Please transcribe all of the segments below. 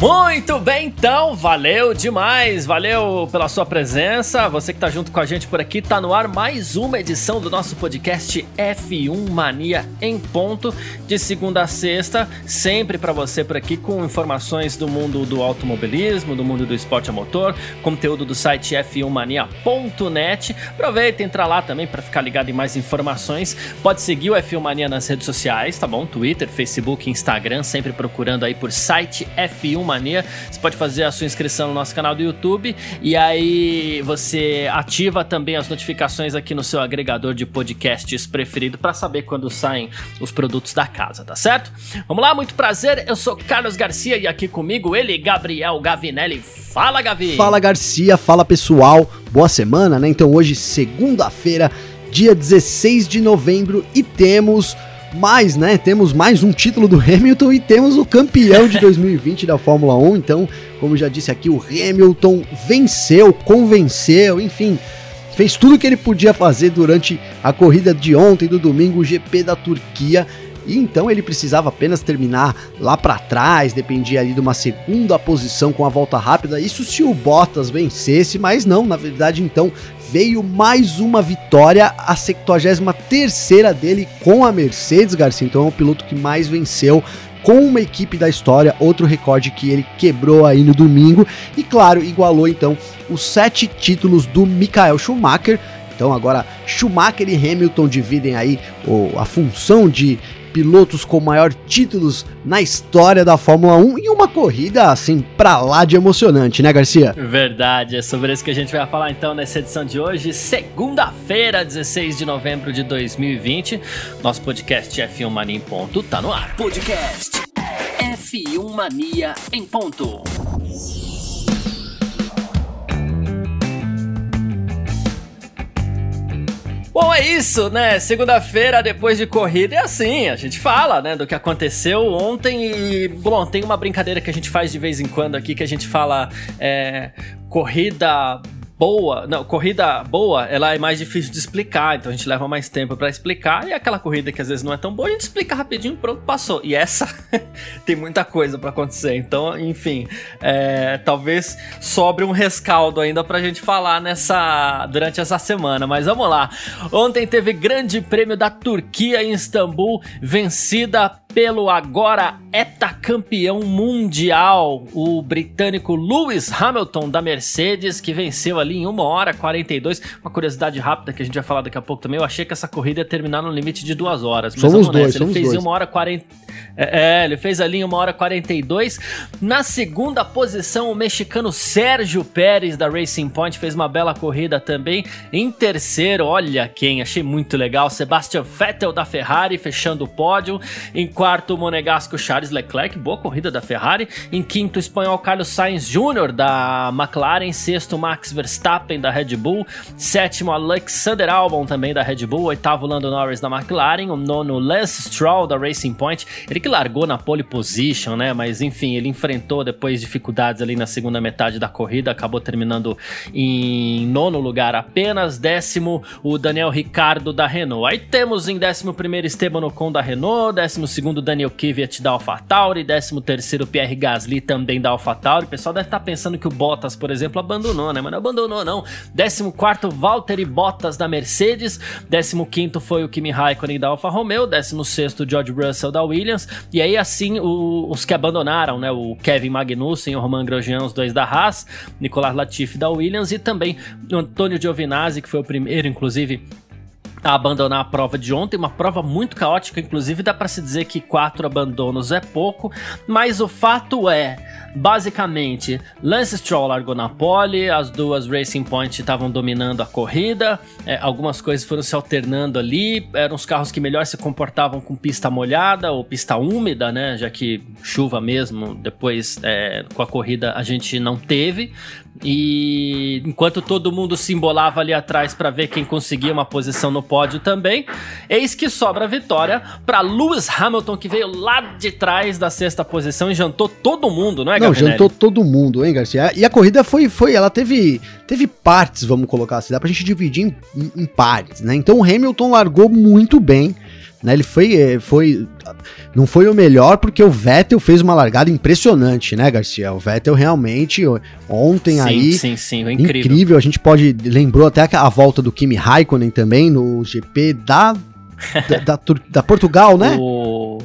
Muito bem, então, valeu demais, valeu pela sua presença. Você que tá junto com a gente por aqui, tá no ar mais uma edição do nosso podcast F1 Mania em ponto, de segunda a sexta, sempre para você por aqui com informações do mundo do automobilismo, do mundo do esporte a motor, conteúdo do site f1mania.net. Aproveita, entra lá também para ficar ligado em mais informações. Pode seguir o F1 Mania nas redes sociais, tá bom? Twitter, Facebook, Instagram, sempre procurando aí por site F1 Mania. Você pode fazer a sua inscrição no nosso canal do YouTube e aí você ativa também as notificações aqui no seu agregador de podcasts preferido para saber quando saem os produtos da casa, tá certo? Vamos lá, muito prazer. Eu sou Carlos Garcia e aqui comigo ele, Gabriel Gavinelli. Fala, Gavi. Fala, Garcia. Fala, pessoal. Boa semana, né? Então hoje, segunda-feira, dia 16 de novembro e temos mais, né? Temos mais um título do Hamilton e temos o campeão de 2020 da Fórmula 1. Então, como já disse aqui, o Hamilton venceu, convenceu, enfim, fez tudo o que ele podia fazer durante a corrida de ontem, do domingo, o GP da Turquia. E então ele precisava apenas terminar lá para trás, dependia ali de uma segunda posição com a volta rápida. Isso se o Bottas vencesse, mas não, na verdade então veio mais uma vitória, a 73 dele com a Mercedes, Garcia. Então é o piloto que mais venceu com uma equipe da história, outro recorde que ele quebrou aí no domingo. E claro, igualou então os sete títulos do Michael Schumacher. Então agora Schumacher e Hamilton dividem aí a função de pilotos com maior títulos na história da Fórmula 1 e uma corrida assim pra lá de emocionante, né, Garcia? Verdade, é sobre isso que a gente vai falar então nessa edição de hoje, segunda-feira, 16 de novembro de 2020. Nosso podcast F1 Mania em ponto tá no ar. Podcast F1 Mania em ponto. Bom, é isso, né? Segunda-feira, depois de corrida, é assim, a gente fala, né, do que aconteceu ontem e, bom, tem uma brincadeira que a gente faz de vez em quando aqui, que a gente fala é, corrida boa, não, corrida boa, ela é mais difícil de explicar, então a gente leva mais tempo para explicar, e aquela corrida que às vezes não é tão boa, a gente explica rapidinho, pronto, passou. E essa tem muita coisa para acontecer, então, enfim, é, talvez sobre um rescaldo ainda pra gente falar nessa durante essa semana, mas vamos lá. Ontem teve Grande Prêmio da Turquia em Istambul, vencida pelo agora heptacampeão mundial, o britânico Lewis Hamilton da Mercedes, que venceu ali em 1 hora 42. Uma curiosidade rápida que a gente vai falar daqui a pouco também. Eu achei que essa corrida ia terminar no limite de duas horas. Mas somos dois, Ele fez dois. em 1 hora 40. É, é, ele fez ali em 1 hora 42. Na segunda posição, o mexicano Sérgio Pérez da Racing Point fez uma bela corrida também. Em terceiro, olha quem, achei muito legal, Sebastian Vettel da Ferrari fechando o pódio. Em quarto, o monegasco Charles Leclerc, boa corrida da Ferrari. Em quinto, o espanhol Carlos Sainz Jr. da McLaren. Sexto, Max Verstappen da Red Bull. Sétimo, Alexander Albon também da Red Bull. Oitavo, Lando Norris da McLaren. O nono, Lance Stroll da Racing Point. Ele que largou na pole position, né? Mas enfim, ele enfrentou depois dificuldades ali na segunda metade da corrida. Acabou terminando em nono lugar apenas. Décimo, o Daniel Ricardo da Renault. Aí temos em décimo primeiro Esteban Ocon da Renault. Décimo segundo, Daniel Kvyat da AlphaTauri, 13 terceiro Pierre Gasly também da AlphaTauri. O pessoal deve estar tá pensando que o Bottas, por exemplo, abandonou, né? Mas não abandonou não. 14 quarto Valtteri Bottas da Mercedes, 15 quinto foi o Kimi Raikkonen da Alfa Romeo, 16 sexto George Russell da Williams. E aí assim o, os que abandonaram, né? O Kevin Magnussen, o Romain Grosjean, os dois da Haas, Nicolas Latifi da Williams e também o Antônio Giovinazzi, que foi o primeiro, inclusive a abandonar a prova de ontem, uma prova muito caótica, inclusive dá para se dizer que quatro abandonos é pouco, mas o fato é, basicamente, Lance Stroll largou na pole, as duas Racing Point estavam dominando a corrida, é, algumas coisas foram se alternando ali, eram os carros que melhor se comportavam com pista molhada ou pista úmida, né, já que chuva mesmo, depois é, com a corrida a gente não teve, e enquanto todo mundo se embolava ali atrás para ver quem conseguia uma posição no pódio também. Eis que sobra a vitória para Lewis Hamilton, que veio lá de trás da sexta posição e jantou todo mundo, não é, Não, jantou todo mundo, hein, Garcia? E a corrida foi, foi ela teve, teve partes, vamos colocar assim, dá pra gente dividir em, em, em partes, né? Então o Hamilton largou muito bem, né? Ele foi, eh, foi. Não foi o melhor porque o Vettel fez uma largada impressionante, né, Garcia? O Vettel realmente, ontem sim, aí. Sim, sim, incrível. incrível. A gente pode. Lembrou até a volta do Kimi Raikkonen também no GP da. da, da, da Portugal, né? O...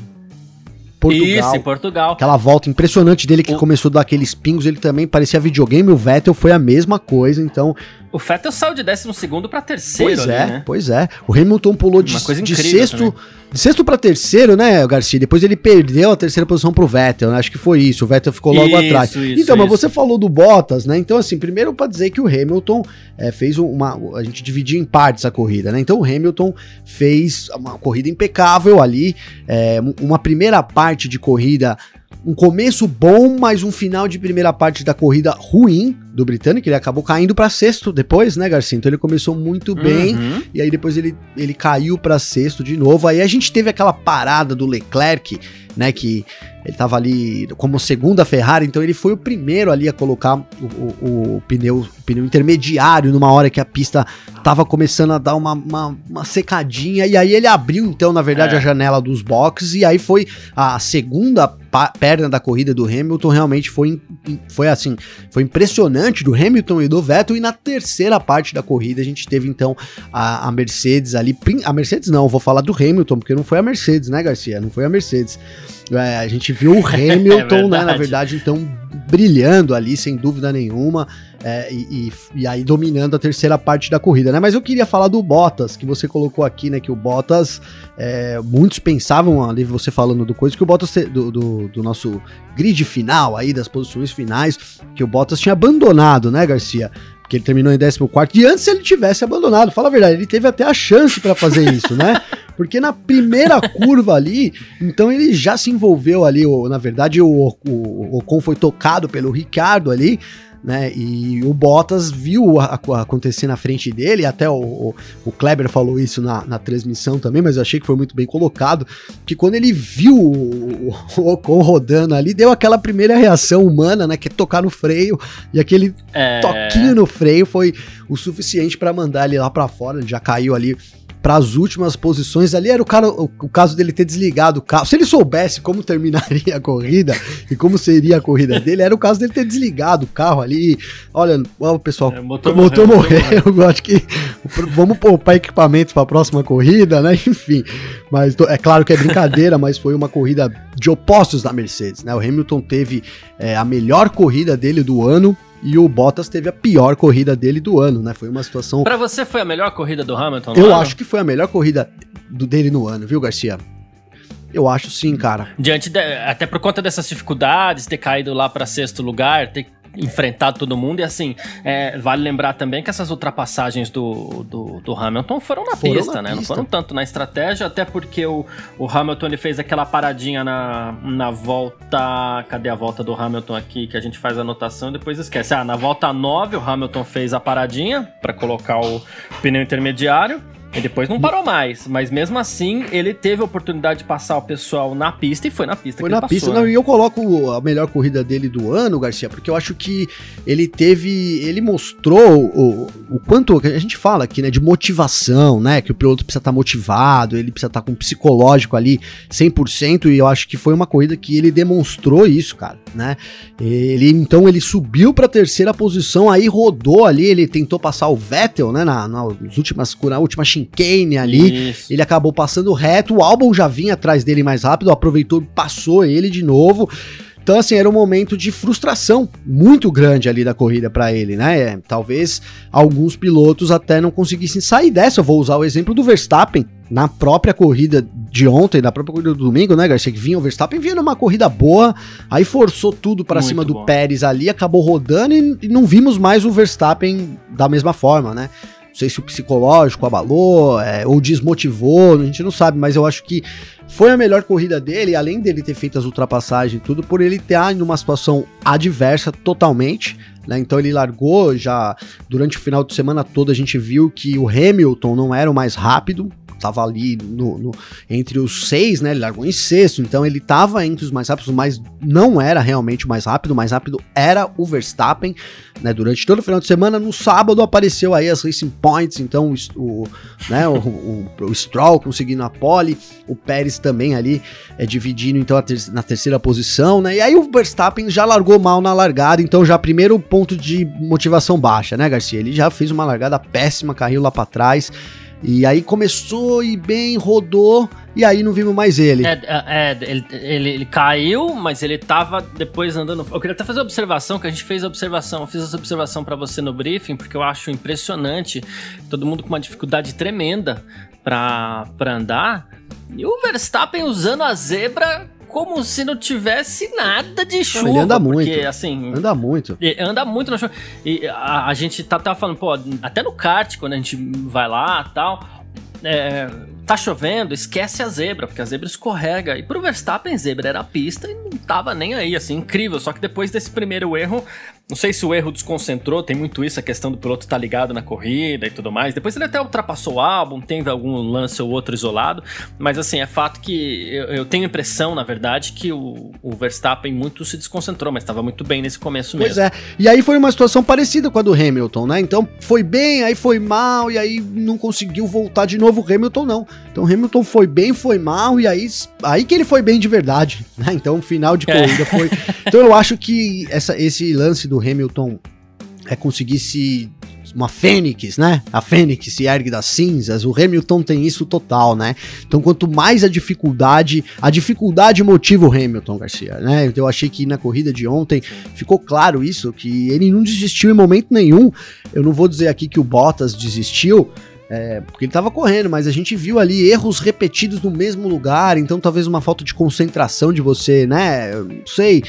Portugal. Isso, Portugal. Aquela volta impressionante dele que o... começou a dar aqueles pingos, ele também parecia videogame. O Vettel foi a mesma coisa, então o Vettel saiu de 12 para terceiro. Pois ali, é, né? pois é. O Hamilton pulou de, de sexto, também. de sexto para terceiro, né, Garcia? Depois ele perdeu a terceira posição pro Vettel, né? Acho que foi isso. O Vettel ficou logo isso, atrás. Isso, então, mas você falou do Bottas, né? Então, assim, primeiro para dizer que o Hamilton é, fez uma. A gente dividiu em partes a corrida, né? Então, o Hamilton fez uma corrida impecável ali. É, uma primeira parte de corrida um começo bom, mas um final de primeira parte da corrida ruim do britânico. Ele acabou caindo para sexto depois, né, Garcia? Então ele começou muito bem uhum. e aí depois ele, ele caiu para sexto de novo. Aí a gente teve aquela parada do Leclerc, né, que ele tava ali como segunda Ferrari, então ele foi o primeiro ali a colocar o, o, o pneu, o pneu intermediário numa hora que a pista tava começando a dar uma, uma, uma secadinha, e aí ele abriu então, na verdade, é. a janela dos boxes, e aí foi a segunda perna da corrida do Hamilton, realmente foi, foi assim, foi impressionante do Hamilton e do Vettel, e na terceira parte da corrida a gente teve então a, a Mercedes ali, a Mercedes não, vou falar do Milton, porque não foi a Mercedes, né, Garcia? Não foi a Mercedes. É, a gente viu o Hamilton, é né, na verdade, então, brilhando ali, sem dúvida nenhuma, é, e, e, e, aí dominando a terceira parte da corrida, né? Mas eu queria falar do Bottas, que você colocou aqui, né? Que o Bottas, é, muitos pensavam ali, você falando do coisa, que o Bottas, do, do, do, nosso grid final aí, das posições finais, que o Bottas tinha abandonado, né, Garcia? Porque ele terminou em 14 e antes ele tivesse abandonado, fala a verdade, ele teve até a chance para fazer isso, né? Porque na primeira curva ali, então ele já se envolveu ali, ou, na verdade o, o, o Ocon foi tocado pelo Ricardo ali, né? E o Bottas viu a, a, acontecer na frente dele, até o, o, o Kleber falou isso na, na, transmissão também, mas eu achei que foi muito bem colocado, que quando ele viu o, o Ocon rodando ali, deu aquela primeira reação humana, né? Que é tocar no freio, e aquele é... toquinho no freio foi o suficiente para mandar ele lá para fora, ele já caiu ali para as últimas posições. Ali era o, cara, o, o, caso dele ter desligado o carro. Se ele soubesse como terminaria a corrida e como seria a corrida dele, era o caso dele ter desligado o carro ali. Olha, ó, pessoal, é, o motor, motor morreu. morreu. Eu acho que vamos poupar equipamentos para a próxima corrida, né? Enfim, mas é claro que é brincadeira, mas foi uma corrida de opostos da Mercedes, né? O Hamilton teve é, a melhor corrida dele do ano e o Bottas teve a pior corrida dele do ano, né? Foi uma situação. Para você foi a melhor corrida do Hamilton? Eu ano? acho que foi a melhor corrida do dele no ano, viu, Garcia? Eu acho sim, cara. Diante de, até por conta dessas dificuldades, ter caído lá para sexto lugar, ter enfrentado todo mundo. E assim, é, vale lembrar também que essas ultrapassagens do, do, do Hamilton foram na foram pista, na né? Pista. Não foram tanto na estratégia, até porque o, o Hamilton ele fez aquela paradinha na, na volta. Cadê a volta do Hamilton aqui? Que a gente faz a anotação e depois esquece. Ah, na volta 9, o Hamilton fez a paradinha para colocar o pneu intermediário. E depois não parou mais, mas mesmo assim ele teve a oportunidade de passar o pessoal na pista e foi na pista foi na pista, passou, não, né? e eu coloco a melhor corrida dele do ano, Garcia, porque eu acho que ele teve, ele mostrou o, o quanto a gente fala aqui, né, de motivação, né, que o piloto precisa estar tá motivado, ele precisa estar tá com um psicológico ali 100% e eu acho que foi uma corrida que ele demonstrou isso, cara, né? Ele então ele subiu para terceira posição, aí rodou ali, ele tentou passar o Vettel, né, na, nas últimas na última chicane ali. Isso. Ele acabou passando reto. O álbum já vinha atrás dele mais rápido, aproveitou e passou ele de novo. Então, assim, era um momento de frustração muito grande ali da corrida para ele, né? É, talvez alguns pilotos até não conseguissem sair dessa. Eu vou usar o exemplo do Verstappen na própria corrida de ontem, na própria corrida do domingo, né, Garcia? Que vinha o Verstappen, vinha numa corrida boa, aí forçou tudo para cima do bom. Pérez ali, acabou rodando e, e não vimos mais o Verstappen da mesma forma, né? Não sei se o psicológico abalou é, ou desmotivou, a gente não sabe, mas eu acho que foi a melhor corrida dele, além dele ter feito as ultrapassagens e tudo, por ele estar em uma situação adversa totalmente. Né? Então ele largou já durante o final de semana todo a gente viu que o Hamilton não era o mais rápido, tava ali no, no, entre os seis, né? Ele largou em sexto, então ele tava entre os mais rápidos, mas não era realmente o mais rápido. O mais rápido era o Verstappen, né? Durante todo o final de semana, no sábado apareceu aí as Racing Points, então o, né, o, o, o Stroll conseguindo a pole, o Pérez também ali é, dividindo então ter na terceira posição, né? E aí o Verstappen já largou mal na largada, então já primeiro ponto de motivação baixa, né, Garcia? Ele já fez uma largada péssima, caiu lá para trás. E aí começou e bem, rodou, e aí não vimos mais ele. É, é, é ele, ele, ele, caiu, mas ele tava depois andando. Eu queria até fazer uma observação, que a gente fez a observação, eu fiz essa observação para você no briefing, porque eu acho impressionante. Todo mundo com uma dificuldade tremenda para andar. E o Verstappen usando a zebra como se não tivesse nada de chuva. Ele anda porque, muito. assim. Anda muito. Anda muito na chuva. E a, a gente tá, tá falando, pô, até no kart, quando a gente vai lá tal. É, tá chovendo, esquece a zebra, porque a zebra escorrega. E pro Verstappen, zebra era a pista e não tava nem aí, assim, incrível. Só que depois desse primeiro erro, não sei se o erro desconcentrou, tem muito isso, a questão do piloto estar tá ligado na corrida e tudo mais. Depois ele até ultrapassou o álbum, teve algum lance ou outro isolado, mas assim, é fato que eu, eu tenho a impressão, na verdade, que o, o Verstappen muito se desconcentrou, mas estava muito bem nesse começo mesmo. Pois é, e aí foi uma situação parecida com a do Hamilton, né? Então foi bem, aí foi mal, e aí não conseguiu voltar de novo o Hamilton, não. Então Hamilton foi bem, foi mal, e aí, aí que ele foi bem de verdade, né? Então final de é. corrida é. foi. Então eu acho que essa, esse lance do Hamilton é conseguir se uma fênix, né? A fênix se ergue das cinzas. O Hamilton tem isso total, né? Então, quanto mais a dificuldade, a dificuldade motiva o Hamilton, Garcia, né? Então, eu achei que na corrida de ontem ficou claro isso, que ele não desistiu em momento nenhum. Eu não vou dizer aqui que o Bottas desistiu, é, porque ele estava correndo, mas a gente viu ali erros repetidos no mesmo lugar, então talvez uma falta de concentração de você, né? Não sei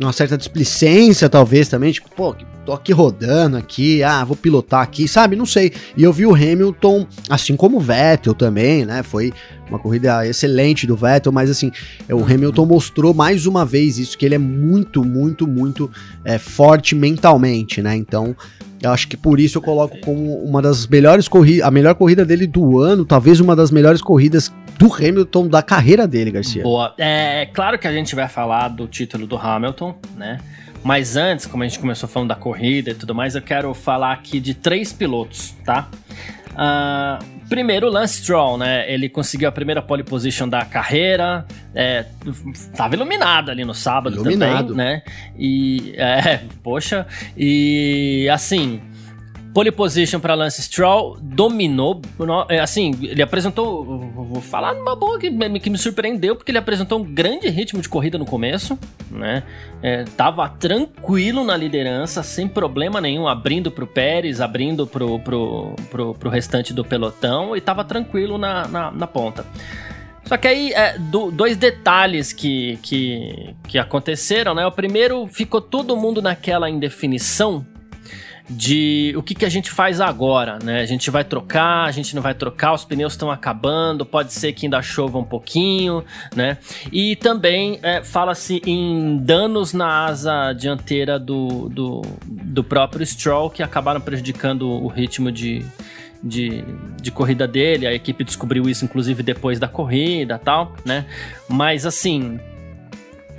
uma certa displicência, talvez, também, tipo, pô, tô aqui rodando aqui, ah, vou pilotar aqui, sabe? Não sei. E eu vi o Hamilton, assim como o Vettel também, né? Foi uma corrida excelente do Vettel, mas assim, o. Hamilton mostrou mais uma vez isso, que ele é muito, muito, muito é, forte mentalmente, né? Então, eu acho que por isso eu coloco como uma das melhores corridas, a melhor corrida dele do ano, talvez uma das melhores corridas do Hamilton da carreira dele, Garcia. Boa. É claro que a gente vai falar do título do Hamilton, né? Mas antes, como a gente começou falando da corrida e tudo mais, eu quero falar aqui de três pilotos, tá? Uh, primeiro, Lance Stroll, né? Ele conseguiu a primeira pole position da carreira, é, tava iluminado ali no sábado iluminado. também, né? E, é, poxa, e assim, Pole position para Lance Stroll, dominou, é, assim, ele apresentou, vou falar numa boa que, que, me surpreendeu, porque ele apresentou um grande ritmo de corrida no começo, né, é, tava tranquilo na liderança, sem problema nenhum, abrindo pro Pérez, abrindo pro, pro, pro, pro restante do pelotão, e tava tranquilo na, na, na ponta. Só que aí, é, do, dois detalhes que, que, que aconteceram, né? O primeiro, ficou todo mundo naquela indefinição de o que, que a gente faz agora, né? A gente vai trocar, a gente não vai trocar, os pneus estão acabando, pode ser que ainda chova um pouquinho, né? E também é, fala-se em danos na asa dianteira do, do, do próprio Stroll que acabaram prejudicando o ritmo de, de, de corrida dele. A equipe descobriu isso, inclusive, depois da corrida tal, né? Mas assim,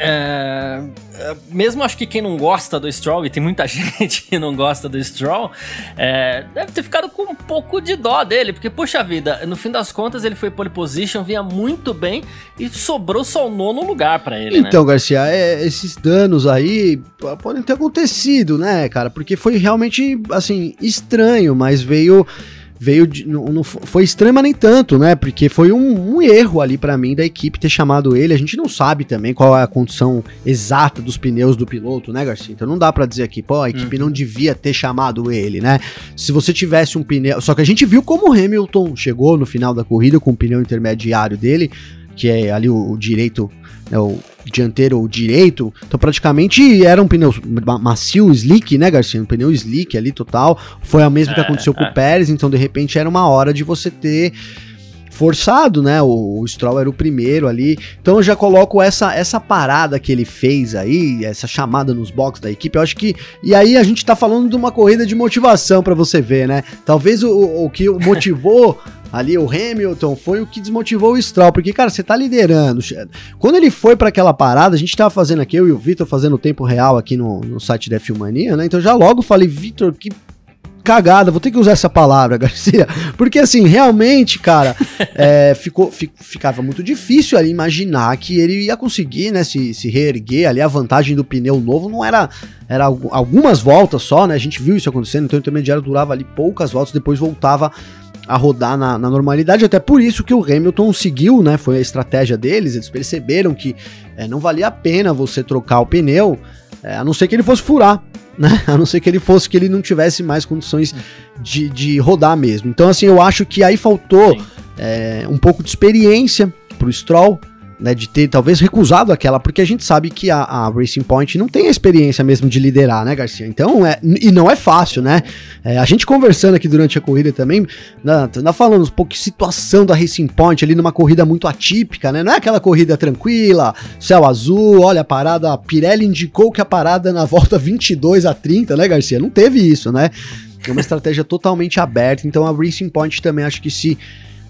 é, é, mesmo acho que quem não gosta do Stroll, e tem muita gente que não gosta do Stroll, é, deve ter ficado com um pouco de dó dele, porque, puxa vida, no fim das contas ele foi pole position, vinha muito bem e sobrou só o nono lugar para ele. Né? Então, né? Garcia, é, esses danos aí podem ter acontecido, né, cara? Porque foi realmente, assim, estranho, mas veio veio de, não, não, foi extrema nem tanto, né? Porque foi um, um erro ali para mim da equipe ter chamado ele. A gente não sabe também qual é a condição exata dos pneus do piloto, né, Garcia? Então não dá para dizer aqui, pô, a equipe uhum. não devia ter chamado ele, né? Se você tivesse um pneu, só que a gente viu como o Hamilton chegou no final da corrida com o pneu intermediário dele, que é ali o, o direito, né, o dianteiro ou direito, então praticamente era um pneu macio, slick, né, Garcia? Um pneu slick ali total. Foi a mesma que aconteceu é. com o. Pérez, então de repente era uma hora de você ter forçado, né? O, o, Stroll era o primeiro ali. Então eu já coloco essa, essa parada que ele fez aí, essa chamada nos boxes da equipe. Eu acho que. E aí a gente tá falando de uma corrida de motivação para você ver, né? Talvez o, o que motivou. ali o Hamilton foi o que desmotivou o Stroll, porque, cara, você tá liderando. Quando ele foi para aquela parada, a gente tava fazendo aqui, eu e o Vitor fazendo o tempo real aqui no, no site da Filmania, né? Então já logo falei, Vitor, que cagada, vou ter que usar essa palavra, Garcia, porque assim, realmente, cara, é, ficou, ficava muito difícil ali imaginar que ele ia conseguir, né, se, se reerguer ali, a vantagem do pneu novo não era, era algumas voltas só, né, a gente viu isso acontecendo, então o intermediário durava ali poucas voltas, depois voltava a rodar na, na, normalidade, até por isso que o Hamilton seguiu, né, foi a estratégia deles, eles perceberam que é, não valia a pena você trocar o pneu, é, a não ser que ele fosse furar, né? A não ser que ele fosse que ele não tivesse mais condições de, de rodar mesmo. Então, assim, eu acho que aí faltou é, um pouco de experiência pro Stroll né, de ter talvez recusado aquela, porque a gente sabe que a, a, Racing Point não tem a experiência mesmo de liderar, né, Garcia? Então, é, e não é fácil, né? É, a gente conversando aqui durante a corrida também, na, falando um pouco de situação da Racing Point ali numa corrida muito atípica, né? Não é aquela corrida tranquila, céu azul, olha a parada, a Pirelli indicou que a parada na volta 22 a 30, né, Garcia? Não teve isso, né? É uma estratégia totalmente aberta, então a Racing Point também acho que se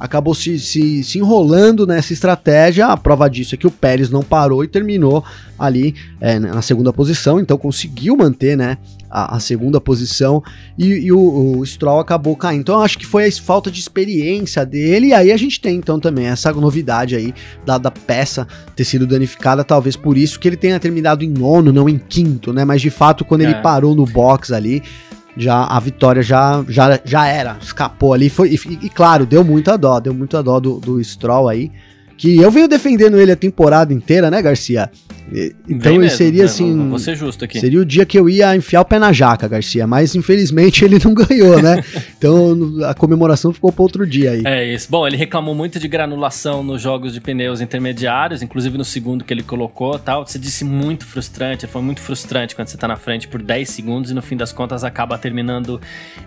acabou se, se, se, enrolando nessa estratégia. A prova disso é que o Pérez não parou e terminou ali é, na segunda posição, então conseguiu manter né, a, a segunda posição e, e o, o, Stroll acabou caindo. Então acho que foi a falta de experiência dele, e aí a gente tem então também essa novidade aí da, da peça ter sido danificada, talvez por isso que ele tenha terminado em nono, não em quinto, né? Mas de fato, quando é. ele parou no box ali, já a vitória já, já, já era, escapou ali. Foi, e, e, claro, deu muita dó, deu muita dó do, do Stroll aí. Que eu venho defendendo ele a temporada inteira, né, Garcia? Então ele seria né? assim. Vou ser justo aqui. Seria o dia que eu ia enfiar o pé na jaca, Garcia. Mas infelizmente ele não ganhou, né? então a comemoração ficou para outro dia aí. É isso. Bom, ele reclamou muito de granulação nos jogos de pneus intermediários, inclusive no segundo que ele colocou tal. Você disse muito frustrante. Foi muito frustrante quando você tá na frente por 10 segundos e no fim das contas acaba terminando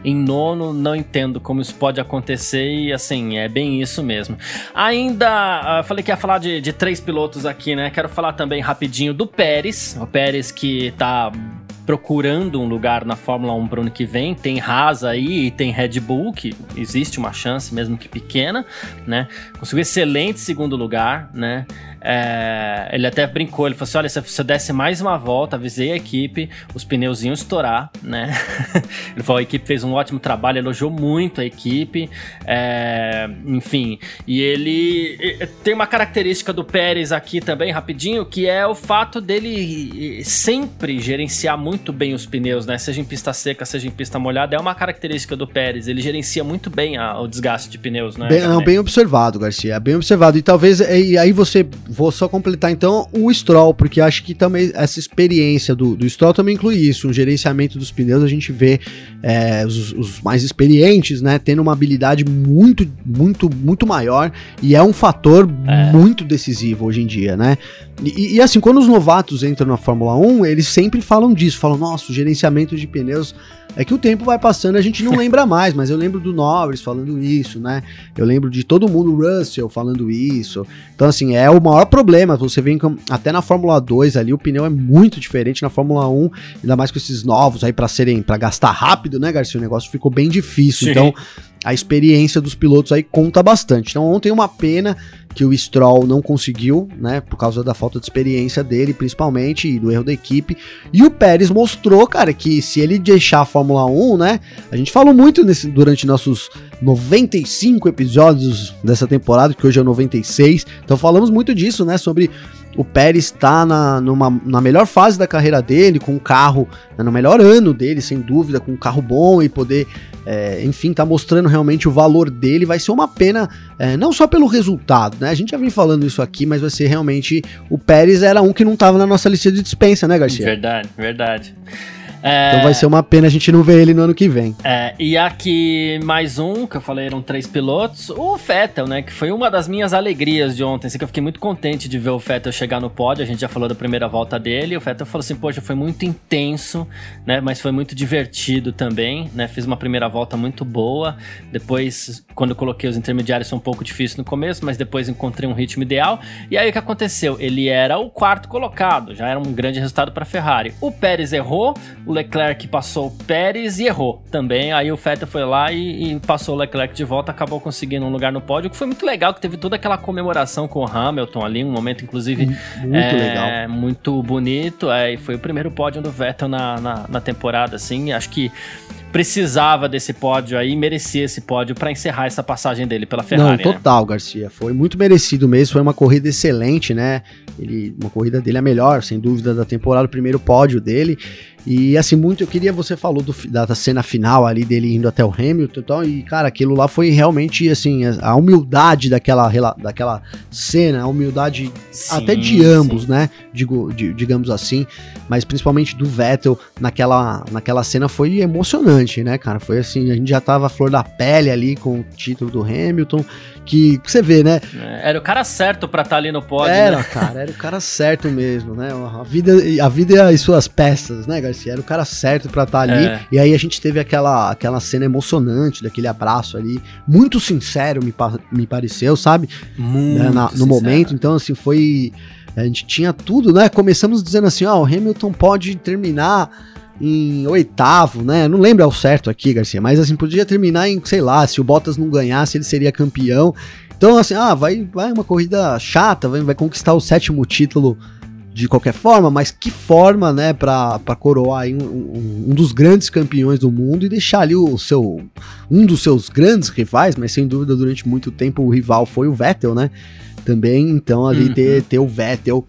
em nono. Não entendo como isso pode acontecer e assim, é bem isso mesmo. Ainda, uh, falei que ia falar de, de três pilotos aqui, né? Quero falar também rapidinho rapidinho do Pérez. O Pérez que tá procurando um lugar na Fórmula 1 para o ano que vem. Tem Haas aí e tem Red Bull, que existe uma chance, mesmo que pequena, né? Conseguiu excelente segundo lugar, né? É, ele até brincou, ele falou assim: olha, se você desse mais uma volta, avisei a equipe, os pneus iam estourar, né? ele falou: a equipe fez um ótimo trabalho, elogiou muito a equipe, é, enfim. E ele tem uma característica do Pérez aqui também, rapidinho, que é o fato dele sempre gerenciar muito bem os pneus, né? Seja em pista seca, seja em pista molhada, é uma característica do Pérez. Ele gerencia muito bem a, o desgaste de pneus, né? Bem, não, bem observado, Garcia, bem observado. E talvez, e aí você Vou só completar então o Stroll, porque acho que também essa experiência do, do Stroll também inclui isso, um gerenciamento dos pneus, a gente vê é, os, os, mais experientes, né, tendo uma habilidade muito, muito, muito maior e é um fator é. muito decisivo hoje em dia, né? E, e, assim, quando os novatos entram na Fórmula 1, eles sempre falam disso, falam, nossa, o gerenciamento de pneus é que o tempo vai passando, a gente não lembra mais, mas eu lembro do Norris falando isso, né? Eu lembro de todo mundo, Russell falando isso. Então, assim, é o maior problema. Você vê até na Fórmula 2 ali, o pneu é muito diferente na Fórmula 1, ainda mais com esses novos aí para serem, para gastar rápido, né, Garcia? O negócio ficou bem difícil. Sim. Então, a experiência dos pilotos aí conta bastante. Então, ontem uma pena que o Stroll não conseguiu, né, por causa da falta de experiência dele, principalmente, e do erro da equipe. E o Pérez mostrou, cara, que se ele deixar a Fórmula 1, né, a gente falou muito nesse, durante nossos 95 episódios dessa temporada, que hoje é 96, então falamos muito disso, né, sobre o Pérez está na, numa, na melhor fase da carreira dele, com um carro, né, no melhor ano dele, sem dúvida, com um carro bom e poder, é, enfim, tá mostrando realmente o valor dele. Vai ser uma pena, é, não só pelo resultado, né? A gente já vem falando isso aqui, mas vai ser realmente. O Pérez era um que não estava na nossa lista de dispensa, né, Garcia? Verdade, verdade. É... Então vai ser uma pena a gente não ver ele no ano que vem. É, e aqui mais um, que eu falei, eram três pilotos. O Vettel, né? Que foi uma das minhas alegrias de ontem. Assim, que eu fiquei muito contente de ver o Vettel chegar no pódio. A gente já falou da primeira volta dele. O Vettel falou assim: Poxa, foi muito intenso, né? Mas foi muito divertido também, né? Fiz uma primeira volta muito boa. Depois, quando eu coloquei os intermediários, foi um pouco difícil no começo, mas depois encontrei um ritmo ideal. E aí o que aconteceu? Ele era o quarto colocado, já era um grande resultado para a Ferrari. O Pérez errou, o Leclerc passou o Pérez e errou também. Aí o Vettel foi lá e, e, passou o Leclerc de volta, acabou conseguindo um lugar no pódio, que foi muito legal, que teve toda aquela comemoração com o Hamilton ali, um momento inclusive muito é, legal, muito bonito. É, e foi o primeiro pódio do Vettel na, na, na temporada, assim. Acho que precisava desse pódio aí, merecia esse pódio para encerrar essa passagem dele pela Ferrari. Não, né? total, né? Garcia. Foi muito merecido mesmo. Foi uma corrida excelente, né? Ele, uma corrida dele é a melhor, sem dúvida, da temporada, o primeiro pódio dele. E assim, muito, eu queria, você falou do, da, cena final ali dele indo até o Hamilton e tal, e cara, aquilo lá foi realmente, assim, a, humildade daquela, daquela cena, a humildade sim, até de ambos, sim. né, Digo, de, digamos assim, mas principalmente do Vettel naquela, naquela cena foi emocionante, né, cara, foi assim, a gente já tava a flor da pele ali com o título do Hamilton, que, você vê, né? É, era o cara certo para estar tá ali no pódio. Era, né? cara, era o cara certo mesmo, né? A vida, a vida e suas peças, né, Garcia? Era o cara certo para estar tá ali. É. E aí a gente teve aquela, aquela cena emocionante daquele abraço ali, muito sincero, me, me pareceu, sabe? Muito né? Na, no momento. Então, assim, foi. A gente tinha tudo, né? Começamos dizendo assim: ó, oh, o Hamilton pode terminar em oitavo, né? Não lembro ao certo aqui, Garcia, mas assim, podia terminar em, sei lá, se o Bottas não ganhasse, ele seria campeão. Então, assim, ah, vai, vai uma corrida chata, vai, vai conquistar o sétimo título de qualquer forma, mas que forma, né, pra, pra coroar um, um, um, dos grandes campeões do mundo e deixar ali o seu, um dos seus grandes rivais, mas sem dúvida durante muito tempo o rival foi o Vettel, né, também, então ali uhum. ter, ter o Vettel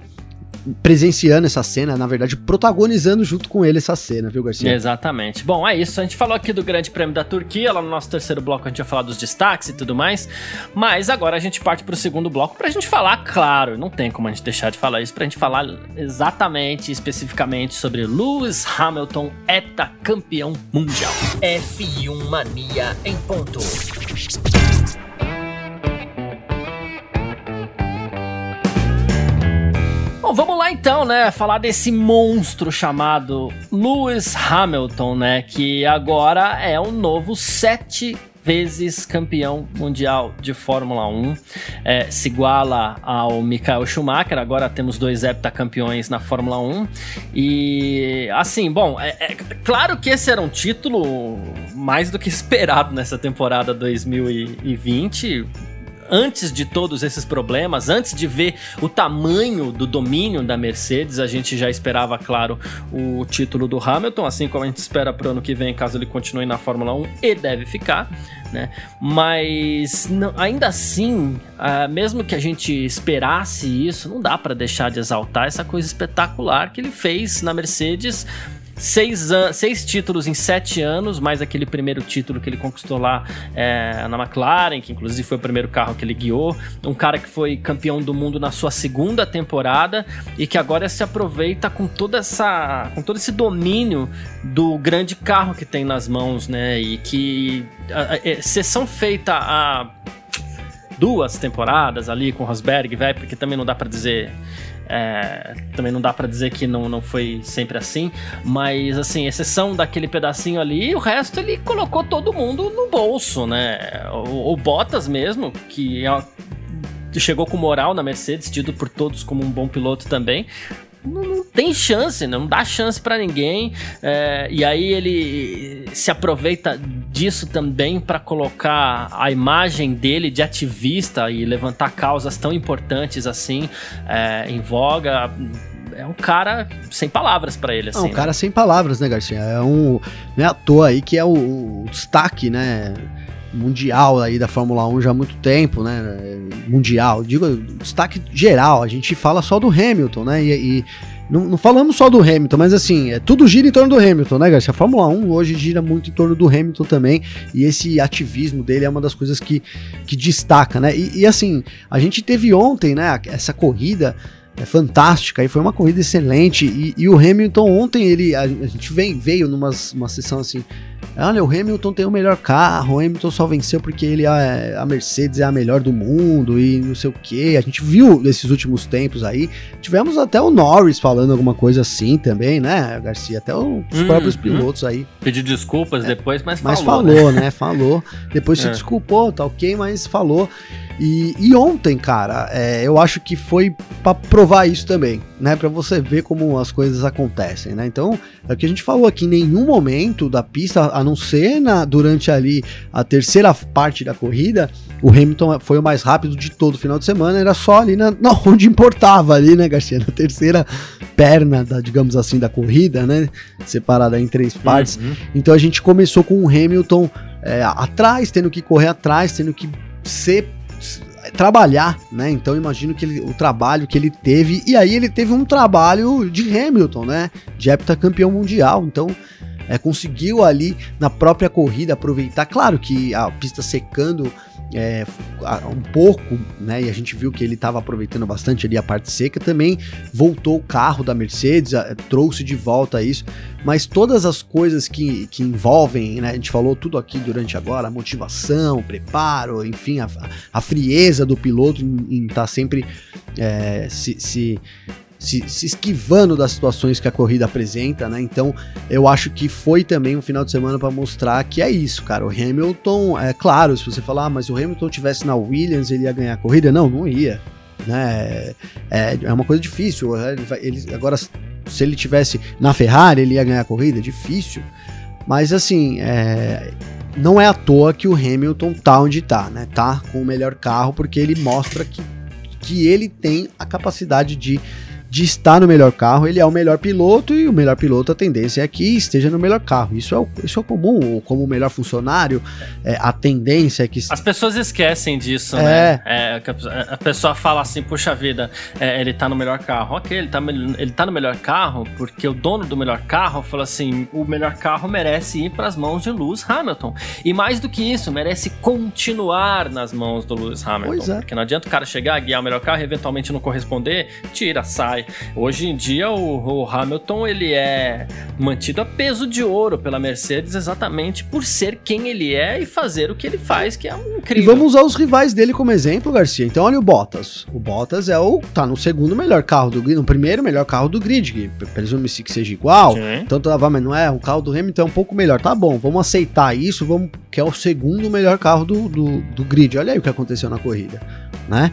presenciando essa cena, na verdade, protagonizando junto com ele essa cena, viu, Garcia? Exatamente. Bom, é isso. A gente falou aqui do Grande Prêmio da Turquia, lá no nosso terceiro bloco a gente vai falar dos destaques e tudo mais. Mas agora a gente parte pro segundo bloco pra gente falar, claro, não tem como a gente deixar de falar isso, pra gente falar exatamente, especificamente sobre Lewis Hamilton, campeão mundial. F1 Mania em ponto. Bom, vamos lá então, né? Falar desse monstro chamado Lewis Hamilton, né? Que agora é o novo sete vezes campeão mundial de Fórmula 1. É, se iguala ao Michael Schumacher. Agora temos dois heptacampeões na Fórmula 1. E assim, bom, é, é, claro que esse era um título mais do que esperado nessa temporada 2020 antes de todos esses problemas, antes de ver o tamanho do domínio da Mercedes, a gente já esperava, claro, o título do Hamilton, assim como a gente espera para o ano que vem, caso ele continue na Fórmula 1, e deve ficar. Né? Mas não, ainda assim, uh, mesmo que a gente esperasse isso, não dá para deixar de exaltar essa coisa espetacular que ele fez na Mercedes seis, seis títulos em sete anos, mais aquele primeiro título que ele conquistou lá é, na McLaren, que inclusive foi o primeiro carro que ele guiou. Um cara que foi campeão do mundo na sua segunda temporada e que agora se aproveita com toda essa, com todo esse domínio do grande carro que tem nas mãos, né? E que a, a, exceção feita a duas temporadas ali com Rosberg, velho, porque também não dá para dizer é, também não dá para dizer que não, não foi sempre assim, mas assim, exceção daquele pedacinho ali, o resto ele colocou todo mundo no bolso, né? O, o Bottas mesmo, que é, chegou com moral na Mercedes, tido por todos como um bom piloto também, não, não tem chance, não dá chance para ninguém. É, e aí ele se aproveita disso também para colocar a imagem dele de ativista e levantar causas tão importantes assim é, em voga é um cara sem palavras para ele, assim. É um né? cara sem palavras, né, Garcia? É um. Não é à toa aí que é o, o, destaque, né? Mundial aí da Fórmula 1 já há muito tempo, né? Mundial, digo, destaque geral. A gente fala só do Hamilton, né? E, e não, não, falamos só do Hamilton, mas assim, é, tudo gira em torno do Hamilton, né, Garcia? A Fórmula 1 hoje gira muito em torno do Hamilton também, e esse ativismo dele é uma das coisas que, que destaca, né? E, e assim, a gente teve ontem, né, essa corrida é, fantástica e foi uma corrida excelente. E, e o Hamilton ontem ele a, a gente vem, veio numa uma sessão assim. Olha, o Hamilton tem o melhor carro, o Hamilton só venceu porque ele é, a Mercedes é a melhor do mundo e não sei o que. A gente viu nesses últimos tempos aí. Tivemos até o Norris falando alguma coisa assim também, né, Garcia? Até os hum, próprios hum. pilotos aí. Pediu desculpas é, depois, mas falou. Mas falou, né? né? Falou. Depois se é. desculpou, tá ok, mas falou. E, e ontem, cara, é, eu acho que foi para provar isso também, né? Para você ver como as coisas acontecem, né? Então, é o que a gente falou aqui, em nenhum momento da pista, a não ser na, durante ali a terceira parte da corrida, o Hamilton foi o mais rápido de todo o final de semana, era só ali na, na onde importava ali, né, Garcia? Na terceira perna, da, digamos assim, da corrida, né? Separada em três partes. Uhum. Então a gente começou com o Hamilton é, atrás, tendo que correr atrás, tendo que ser trabalhar, né? Então imagino que ele, o trabalho que ele teve e aí ele teve um trabalho de Hamilton, né? De heptacampeão mundial. Então é, conseguiu ali na própria corrida aproveitar. Claro que a pista secando é, um pouco, né? E a gente viu que ele estava aproveitando bastante ali a parte seca. Também voltou o carro da Mercedes, trouxe de volta isso. Mas todas as coisas que, que envolvem, né? A gente falou tudo aqui durante agora: a motivação, o preparo, enfim, a, a frieza do piloto em estar tá sempre é, se, se se, se, esquivando das situações que a corrida apresenta, né? Então eu acho que foi também um final de semana para mostrar que é isso, cara. O Hamilton, é claro, se você falar, ah, mas o Hamilton tivesse na Williams, ele ia ganhar a corrida? Não, não ia. Né? É, é uma coisa difícil. Ele, ele, agora, se ele tivesse na Ferrari, ele ia ganhar a corrida? Difícil. Mas assim, é, não é à toa que o Hamilton tá onde tá, né? Tá com o melhor carro, porque ele mostra que, que ele tem a capacidade de de estar no melhor carro, ele é o melhor piloto e o melhor piloto a tendência é que esteja no melhor carro. Isso é, o, isso é comum, como o melhor funcionário, é, a tendência é que. As pessoas esquecem disso, é. né? É, a pessoa fala assim, puxa vida, é, ele tá no melhor carro. Ok, ele tá, ele tá no melhor carro porque o dono do melhor carro falou assim: o melhor carro merece ir para as mãos de Lewis Hamilton. E mais do que isso, merece continuar nas mãos do Lewis Hamilton. Pois é. Porque não adianta o cara chegar, guiar o melhor carro e eventualmente não corresponder, tira, sai Hoje em dia o, o, Hamilton ele é mantido a peso de ouro pela Mercedes exatamente por ser quem ele é e fazer o que ele faz, que é incrível. E vamos usar os rivais dele como exemplo, Garcia. Então olha o Bottas. O Bottas é o tá no segundo melhor carro do grid, no primeiro melhor carro do grid, que presume-se que seja igual. Sim. Então tava, mas não é, o carro do Hamilton é um pouco melhor. Tá bom, vamos aceitar isso, vamos que é o segundo melhor carro do, do, do grid. Olha aí o que aconteceu na corrida, né?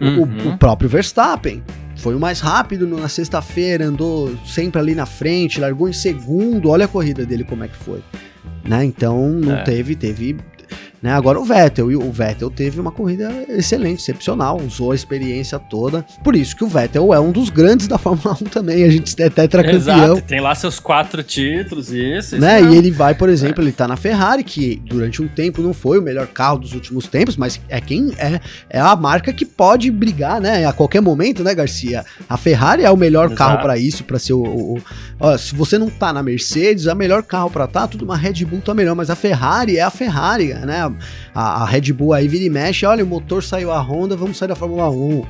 Uhum. O, o, próprio Verstappen foi o mais rápido na sexta-feira, andou sempre ali na frente, largou em segundo. Olha a corrida dele como é que foi. Né? Então não é. teve, teve né? Agora o Vettel, e o Vettel teve uma corrida excelente, excepcional, usou a experiência toda. Por isso que o Vettel é um dos grandes da Fórmula 1 também, a gente é tetracampeão. Exato, tem lá seus quatro títulos, isso. Né? E ele vai, por exemplo, é. ele tá na Ferrari, que durante um tempo não foi o melhor carro dos últimos tempos, mas é quem é, é a marca que pode brigar, né? A qualquer momento, né, Garcia? A Ferrari é o melhor Exato. carro para isso, para ser o, o, o, se você não tá na Mercedes, a melhor carro para tá, tudo uma Red Bull tá melhor, mas a Ferrari é a Ferrari, né? A, a, Red Bull aí vira e mexe, olha, o motor saiu a Honda, vamos sair da Fórmula 1.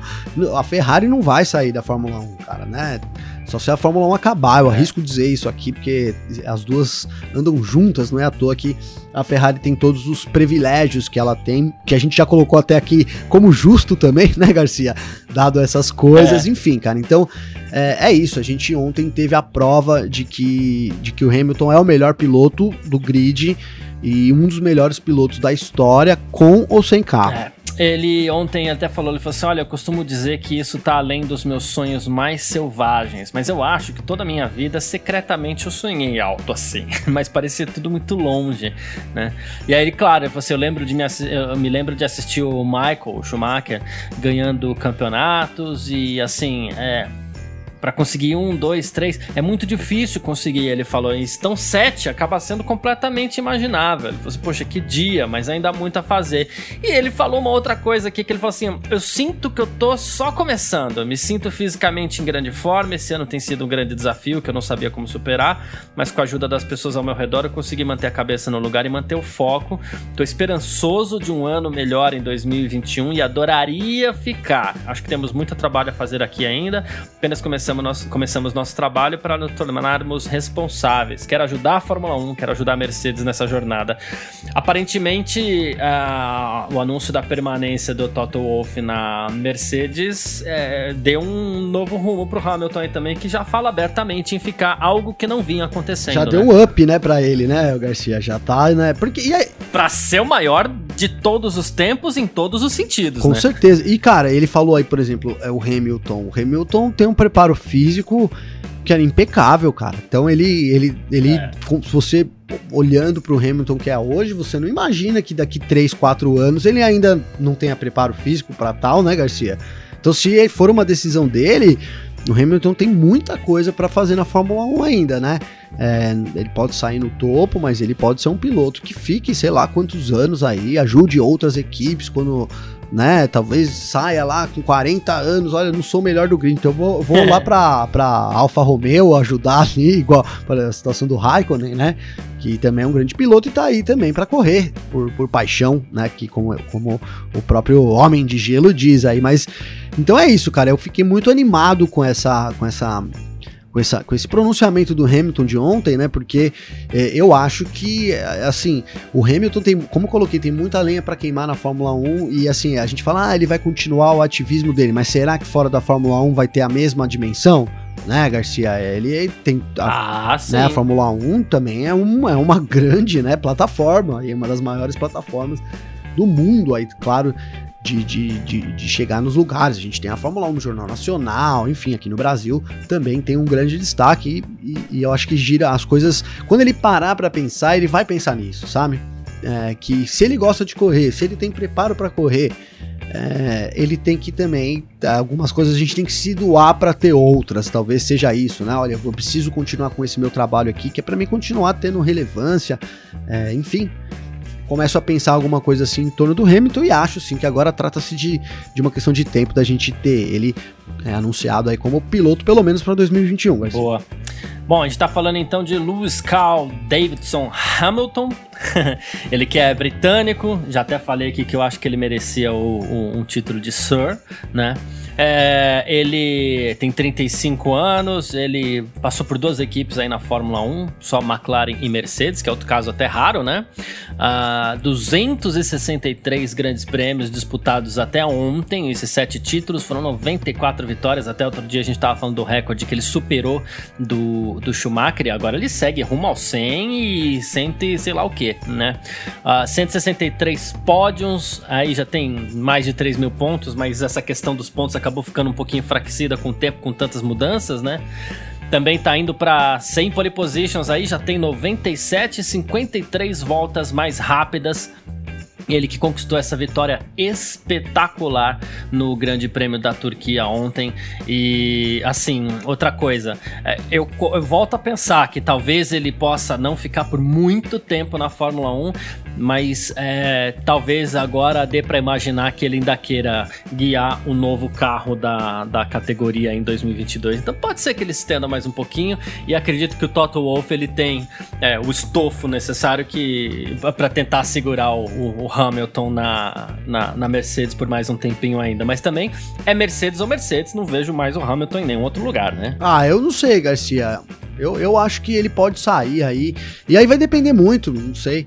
A Ferrari não vai sair da Fórmula 1, cara, né? Só se a Fórmula 1 acabar, eu é. arrisco dizer isso aqui, porque as duas andam juntas, não é à toa que a Ferrari tem todos os privilégios que ela tem, que a gente já colocou até aqui como justo também, né, Garcia? Dado essas coisas, é. enfim, cara. Então, é, é, isso. A gente ontem teve a prova de que, de que o Hamilton é o melhor piloto do grid e um dos melhores pilotos da história, com ou sem carro. É. Ele ontem até falou, ele falou assim, olha, eu costumo dizer que isso tá além dos meus sonhos mais selvagens, mas eu acho que toda a minha vida, secretamente, eu sonhei alto assim, mas parecia tudo muito longe, né? E aí, claro, você, eu lembro de me, eu me lembro de assistir o Michael Schumacher ganhando campeonatos e assim, é, para conseguir um, dois, três, é muito difícil conseguir, ele falou. Então, sete acaba sendo completamente imaginável. Falou assim, poxa, que dia, mas ainda há muito a fazer. E ele falou uma outra coisa aqui, que ele falou assim, eu sinto que eu tô só começando, eu me sinto fisicamente em grande forma, esse ano tem sido um grande desafio que eu não sabia como superar, mas com a ajuda das pessoas ao meu redor eu consegui manter a cabeça no lugar e manter o foco. Tô esperançoso de um ano melhor em 2021 e adoraria ficar. Acho que temos muito trabalho a fazer aqui ainda, apenas começamos nosso, começamos nosso trabalho para nos tornarmos responsáveis. Quero ajudar a Fórmula 1, quero ajudar a Mercedes nessa jornada. Aparentemente, uh, o anúncio da permanência do Toto Wolff na Mercedes é, deu um novo rumo pro Hamilton aí também, que já fala abertamente em ficar algo que não vinha acontecendo. Já deu né? um up, né, pra ele, né, o Garcia? Já tá, né? Porque. E aí... Pra ser o maior de todos os tempos, em todos os sentidos. Com né? certeza. E, cara, ele falou aí, por exemplo, é o Hamilton. O Hamilton tem um preparo físico que era impecável, cara. Então ele, ele, ele, é. se você olhando para o Hamilton que é hoje, você não imagina que daqui 3, 4 anos ele ainda não tenha preparo físico para tal, né, Garcia? Então se for uma decisão dele, o Hamilton tem muita coisa para fazer na Fórmula 1 ainda, né? É, ele pode sair no topo, mas ele pode ser um piloto que fique, sei lá, quantos anos aí, ajude outras equipes quando né? Talvez saia lá com 40 anos, olha, não sou o melhor do grid, então eu vou, vou lá pra, pra Alfa Romeo ajudar ali, igual a situação do Raikkonen, né? Que também é um grande piloto e tá aí também para correr por, por paixão, né? Que como, como o próprio Homem de Gelo diz aí, mas então é isso, cara. Eu fiquei muito animado com essa, com essa com, essa, com esse pronunciamento do Hamilton de ontem, né? Porque é, eu acho que, é, assim, o Hamilton tem, como eu coloquei, tem muita lenha para queimar na Fórmula 1 e, assim, a gente fala, ah, ele vai continuar o ativismo dele, mas será que fora da Fórmula 1 vai ter a mesma dimensão? né, Garcia? Ele tem. A, ah, né, a Fórmula 1 também é uma, é uma grande né, plataforma, e uma das maiores plataformas do mundo aí, claro, de, de, de, de, chegar nos lugares. A gente tem a Fórmula 1 no Jornal Nacional, enfim, aqui no Brasil também tem um grande destaque e, e, e eu acho que gira as coisas. Quando ele parar para pensar, ele vai pensar nisso, sabe? É, que se ele gosta de correr, se ele tem preparo para correr, é, ele tem que também algumas coisas a gente tem que se doar para ter outras, talvez seja isso, né? Olha, eu preciso continuar com esse meu trabalho aqui, que é para mim continuar tendo relevância, é, enfim começo a pensar alguma coisa assim em torno do Hamilton e acho sim que agora trata-se de, de uma questão de tempo da gente ter ele é, anunciado aí como piloto, pelo menos para 2021. Garcia. Boa. Bom, a gente está falando então de Lewis Carl Davidson Hamilton. ele que é britânico, já até falei aqui que eu acho que ele merecia o, o, um título de Sir, né? É, ele tem 35 anos, ele passou por duas equipes aí na Fórmula 1, só McLaren e Mercedes, que é outro caso até raro, né? Uh, 263 grandes prêmios disputados até ontem, esses sete títulos foram 94 vitórias. Até outro dia a gente estava falando do recorde que ele superou do, do Schumacher, agora ele segue rumo ao 100 e 100 sei lá o que, né? Uh, ah, 163 pódios, aí já tem mais de 3 mil pontos, mas essa questão dos pontos acabou ficando um pouquinho enfraquecida com o tempo, com tantas mudanças, né? Também tá indo para 100 pole positions aí, já tem 97 53 voltas mais rápidas ele que conquistou essa vitória espetacular no Grande Prêmio da Turquia ontem. E assim, outra coisa, é, eu, eu, volto a pensar que talvez ele possa não ficar por muito tempo na Fórmula 1, mas é, talvez agora dê para imaginar que ele ainda queira guiar o um novo carro da, da categoria em 2022. Então pode ser que ele estenda mais um pouquinho e acredito que o Toto Wolff ele tem é, o estofo necessário que para tentar segurar o, o Hamilton na, na, na, Mercedes por mais um tempinho ainda. Mas também é Mercedes ou Mercedes, não vejo mais o Hamilton em nenhum outro lugar, né? Ah, eu não sei, Garcia. Eu, eu acho que ele pode sair aí. E aí vai depender muito, não sei.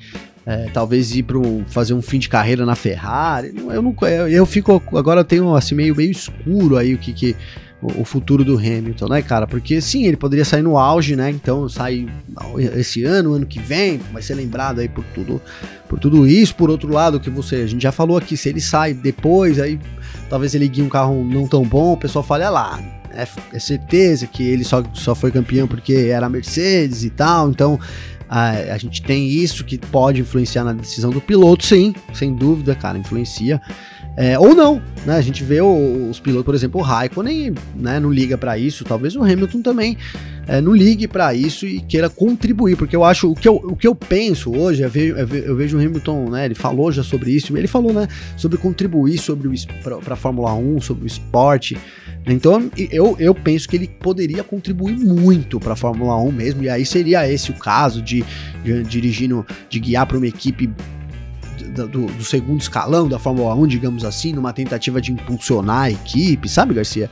É, talvez ir para fazer um fim de carreira na Ferrari. Eu não, eu, eu fico agora eu tenho assim meio meio escuro aí o que, que o, futuro do Hamilton, né, cara? Porque sim, ele poderia sair no auge, né? Então sai esse ano, ano que vem, vai ser lembrado aí por tudo, por tudo isso. Por outro lado, que você, a gente já falou aqui, se ele sai depois, aí talvez ele guie um carro não tão bom, o pessoal fale, ah lá, é, é certeza que ele só, só foi campeão porque era Mercedes e tal, então a, a gente tem isso que pode influenciar na decisão do piloto, sim, sem dúvida, cara, influencia. É, ou não, né? A gente vê os pilotos, por exemplo, o Raikkonen né, não liga para isso, talvez o Hamilton também é, não ligue para isso e queira contribuir, porque eu acho, o que eu, o que eu penso hoje, eu vejo, eu vejo o Hamilton, né, ele falou já sobre isso, ele falou, né, sobre contribuir sobre para a Fórmula 1, sobre o esporte, então eu, eu penso que ele poderia contribuir muito para a Fórmula 1 mesmo, e aí seria esse o caso de, de dirigindo, de guiar para uma equipe do, do, segundo escalão da Fórmula 1, digamos assim, numa tentativa de impulsionar a equipe, sabe, Garcia?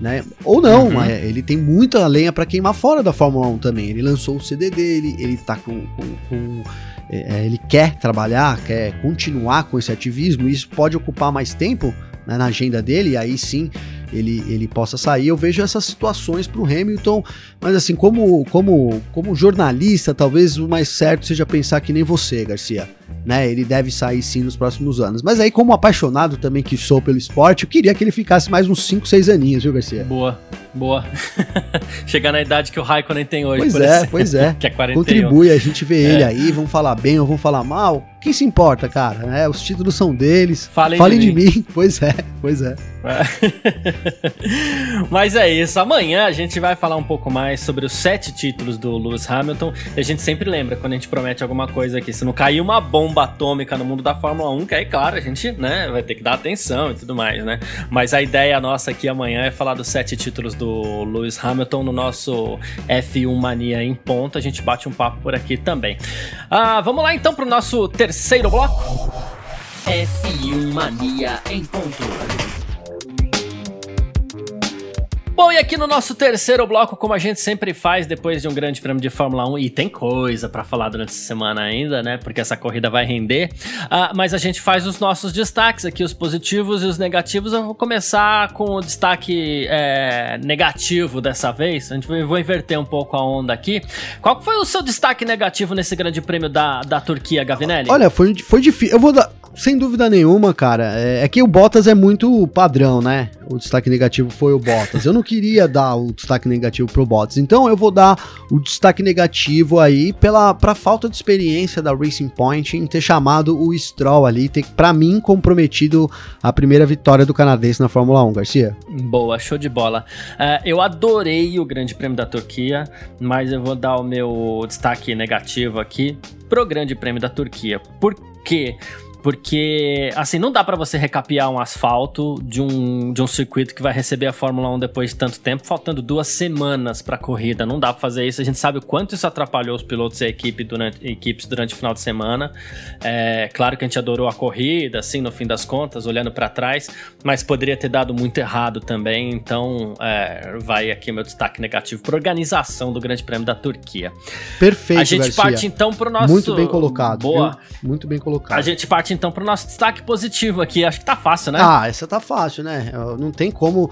Né? Ou não, uhum. mas ele tem muita lenha para queimar fora da Fórmula 1 também. Ele lançou o CD dele, ele tá com. com, com é, é, ele quer trabalhar, quer continuar com esse ativismo, e isso pode ocupar mais tempo né, na agenda dele, e aí sim ele, ele possa sair. Eu vejo essas situações para o Hamilton, mas assim, como, como, como jornalista, talvez o mais certo seja pensar que nem você, Garcia né? Ele deve sair sim nos próximos anos. Mas aí, como apaixonado também que sou pelo esporte, eu queria que ele ficasse mais uns 5, 6 aninhos, viu, Garcia? Boa, boa. Chegar na idade que o Raikkonen tem hoje, pois é, exemplo, Pois é, que é 41. Contribui, a gente vê é. ele aí, vão falar bem ou vão falar mal. Quem se importa, cara? É, os títulos são deles. Falem, Falem de, mim. de, mim. Pois é, pois é. Mas é isso. Amanhã a gente vai falar um pouco mais sobre os sete títulos do Lewis Hamilton. E a gente sempre lembra quando a gente promete alguma coisa aqui. Se não cair uma bomba atômica no mundo da Fórmula 1, que aí, claro, a gente né, vai ter que dar atenção e tudo mais, né? Mas a ideia nossa aqui amanhã é falar dos sete títulos do Lewis Hamilton no nosso F1 Mania em ponto. A gente bate um papo por aqui também. Ah, vamos lá então para o nosso terceiro bloco. F1 Mania em ponto. Bom, e aqui no nosso terceiro bloco, como a gente sempre faz depois de um grande prêmio de Fórmula 1, e tem coisa para falar durante essa semana ainda, né? Porque essa corrida vai render. Uh, mas a gente faz os nossos destaques aqui, os positivos e os negativos. Eu vou começar com o destaque é, negativo dessa vez. A gente vai, inverter um pouco a onda aqui. Qual foi o seu destaque negativo nesse grande prêmio da, da Turquia, Gavinelli? Olha, foi, foi difícil. Eu vou dar. Sem dúvida nenhuma, cara. É, é, que o Bottas é muito padrão, né? O destaque negativo foi o Bottas. Eu não queria dar o destaque negativo pro Bottas. Então eu vou dar o destaque negativo aí pela pra falta de experiência da Racing Point em ter chamado o Stroll ali, ter, pra mim, comprometido a primeira vitória do canadense na Fórmula 1, Garcia. Boa, show de bola. Uh, eu adorei o Grande Prêmio da Turquia, mas eu vou dar o meu destaque negativo aqui pro Grande Prêmio da Turquia. Por quê? Porque, assim, não dá para você recapear um asfalto de um, de um circuito que vai receber a Fórmula 1 depois de tanto tempo, faltando duas semanas pra corrida. Não dá pra fazer isso. A gente sabe o quanto isso atrapalhou os pilotos e a equipe durante, equipes durante o final de semana. É claro que a gente adorou a corrida, assim, no fim das contas, olhando para trás, mas poderia ter dado muito errado também. Então, é, vai aqui meu destaque negativo para organização do Grande Prêmio da Turquia. Perfeito, A gente Garcia. parte então pro nosso. Muito bem colocado. Boa. Viu? Muito bem colocado. A gente parte parte então pro nosso destaque positivo aqui. Acho que tá fácil, né? Ah, essa tá fácil, né? Não tem como.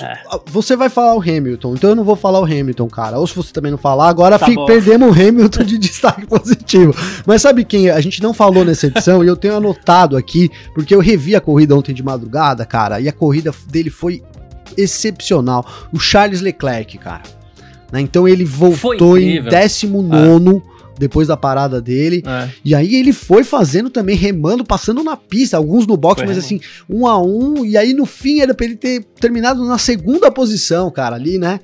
É. Você vai falar o Hamilton, então eu não vou falar o Hamilton, cara. Ou se você também não falar, agora tá perdemos o Hamilton de destaque positivo. Mas sabe quem a gente não falou nessa edição e eu tenho anotado aqui, porque eu revi a corrida ontem de madrugada, cara, e a corrida dele foi excepcional. O Charles Leclerc, cara. Né? Então ele voltou em 19 depois da parada dele. É. E aí ele foi fazendo também, remando, passando na pista, alguns no box, foi mas assim, um a um. E aí no fim era pra ele ter terminado na segunda posição, cara, ali, né?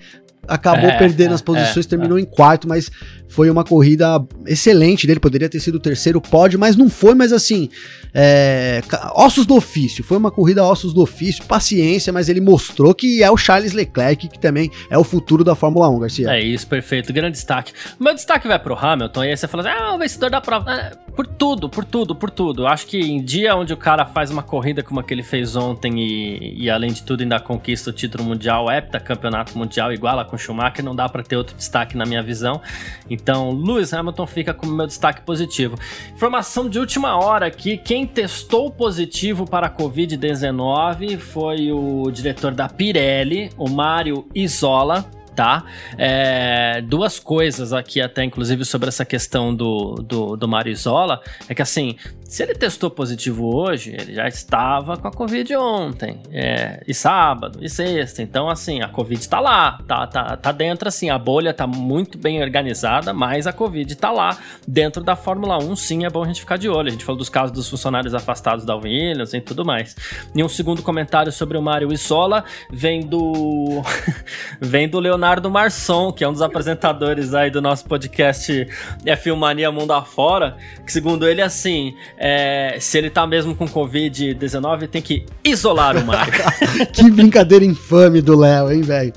Acabou é, perdendo é, as posições, é, terminou é. em quarto, mas foi uma corrida excelente dele, poderia ter sido o terceiro pódio, mas não foi, mas assim, é, ossos do ofício, foi uma corrida ossos do ofício, paciência, mas ele mostrou que é o Charles Leclerc, que também é o futuro da Fórmula 1, Garcia. É isso, perfeito, grande destaque. O meu destaque vai pro Hamilton, e aí você fala assim, ah, o vencedor da prova, é, por tudo, por tudo, por tudo. Acho que em dia onde o cara faz uma corrida como a que ele fez ontem e, e além de tudo ainda conquista o título mundial, heptacampeonato mundial, iguala com Schumacher, não dá para ter outro destaque na minha visão. Então, Lewis Hamilton fica como meu destaque positivo. Informação de última hora aqui: quem testou positivo para a Covid-19 foi o diretor da Pirelli, o Mário Isola tá? É, duas coisas aqui até, inclusive, sobre essa questão do, do, do Marizola, é que assim, se ele testou positivo hoje, ele já estava com a Covid ontem, é, e sábado, e sexta, então assim, a Covid tá lá, tá, tá, tá dentro assim, a bolha tá muito bem organizada, mas a Covid tá lá, dentro da Fórmula 1, sim, é bom a gente ficar de olho, a gente falou dos casos dos funcionários afastados da Williams e tudo mais. E um segundo comentário sobre o Mário Isola, vem do... vem do Leonardo Marçom, que é um dos apresentadores aí do nosso podcast F1 Mania Mundo Afora, que segundo ele, assim, é, se ele tá mesmo com Covid-19, tem que isolar o Mario. que brincadeira infame do Léo, hein, velho?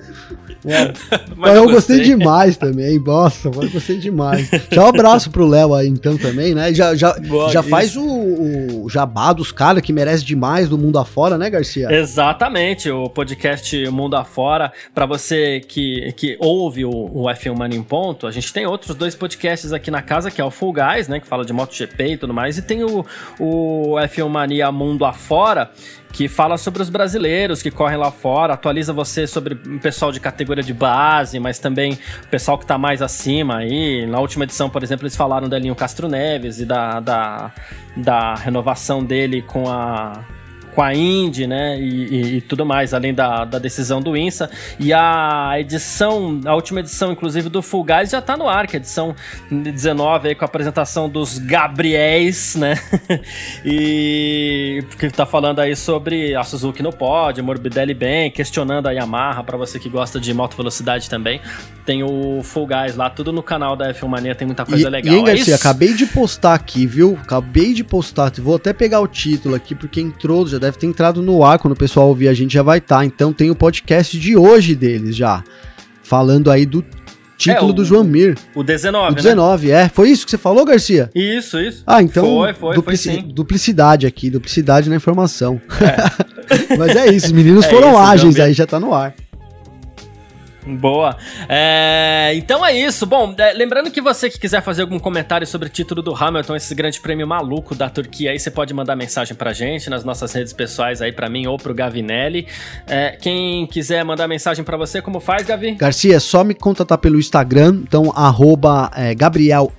É. Mas eu gostei. gostei demais também, nossa, eu gostei demais. Já um abraço pro Léo aí então também, né? Já, já, Boa, já faz o, o, jabá dos caras que merece demais do mundo afora, né, Garcia? Exatamente, o podcast Mundo Afora, para você que, que ouve o, o F1 Mania em Ponto, a gente tem outros dois podcasts aqui na casa, que é o Full Guys, né, que fala de MotoGP e tudo mais, e tem o, o F1 Mania Mundo Afora, que fala sobre os brasileiros que correm lá fora, atualiza você sobre o pessoal de categoria de base, mas também o pessoal que está mais acima aí. Na última edição, por exemplo, eles falaram da Linho Castro Neves e da, da, da renovação dele com a com a Indy, né, e, e, e, tudo mais, além da, da decisão do INSA. E a edição, a última edição, inclusive, do Full Guys já tá no ar, que é a edição 19 aí com a apresentação dos Gabriéis, né, e que tá falando aí sobre a Suzuki no pódio, Morbidelli bem, questionando a Yamaha, para você que gosta de moto velocidade também, tem o Full Guys lá, tudo no canal da F1 Mania, tem muita coisa e, legal. E aí, Garcia, é acabei de postar aqui, viu? Acabei de postar, vou até pegar o título aqui, porque entrou, já deve ter entrado no ar, quando o pessoal ouvir a gente já vai estar. Tá. Então tem o podcast de hoje deles já, falando aí do título é, o, do João Mir. O 19, O 19, né? é. Foi isso que você falou, Garcia? Isso, isso. Ah, então foi, foi, duplici foi duplicidade aqui, duplicidade na informação. É. Mas é isso, os meninos é foram isso, ágeis aí, já tá no ar. Boa. É, então é isso. Bom, é, lembrando que você que quiser fazer algum comentário sobre o título do Hamilton, esse grande prêmio maluco da Turquia, aí você pode mandar mensagem pra gente nas nossas redes pessoais aí para mim ou pro Gavinelli. É, quem quiser mandar mensagem para você, como faz, Gavi? Garcia, é só me contatar pelo Instagram, então arroba é, Gabriel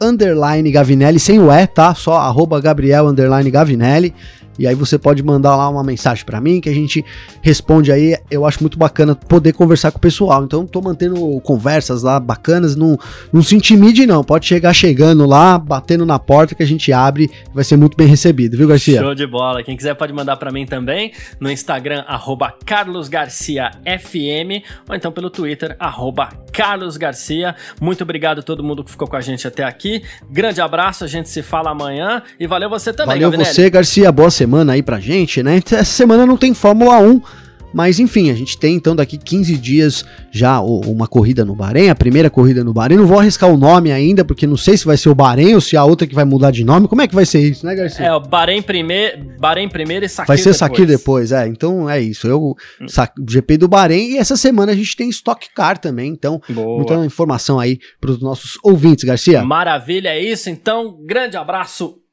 Gavinelli, sem o E, tá? Só arroba Gabriel Gavinelli. E aí você pode mandar lá uma mensagem para mim que a gente responde aí. Eu acho muito bacana poder conversar com o pessoal. Então tô mantendo conversas lá bacanas, não, não se intimide não. Pode chegar chegando lá, batendo na porta que a gente abre, vai ser muito bem recebido, viu, Garcia? Show de bola. Quem quiser pode mandar para mim também no Instagram @carlosgarciafm ou então pelo Twitter @carlosgarcia. Muito obrigado a todo mundo que ficou com a gente até aqui. Grande abraço, a gente se fala amanhã e valeu você também, Valeu Gavinelli. você, Garcia. Boa semana aí pra gente, né? Essa semana não tem Fórmula 1, mas enfim, a gente tem então daqui 15 dias já uma corrida no Bahrein, a primeira corrida no Bahrein. Não vou arriscar o nome ainda, porque não sei se vai ser o Bahrein ou se a outra que vai mudar de nome. Como é que vai ser isso, né, Garcia? É, o Bahrein primeiro, Bahrein primeiro e Sakir Vai ser depois. Sakir depois, é. Então é isso. Eu, hum. GP do Bahrein e essa semana a gente tem Stock Car também. Então, Boa. muita informação aí para os nossos ouvintes, Garcia. Maravilha, é isso. Então, grande abraço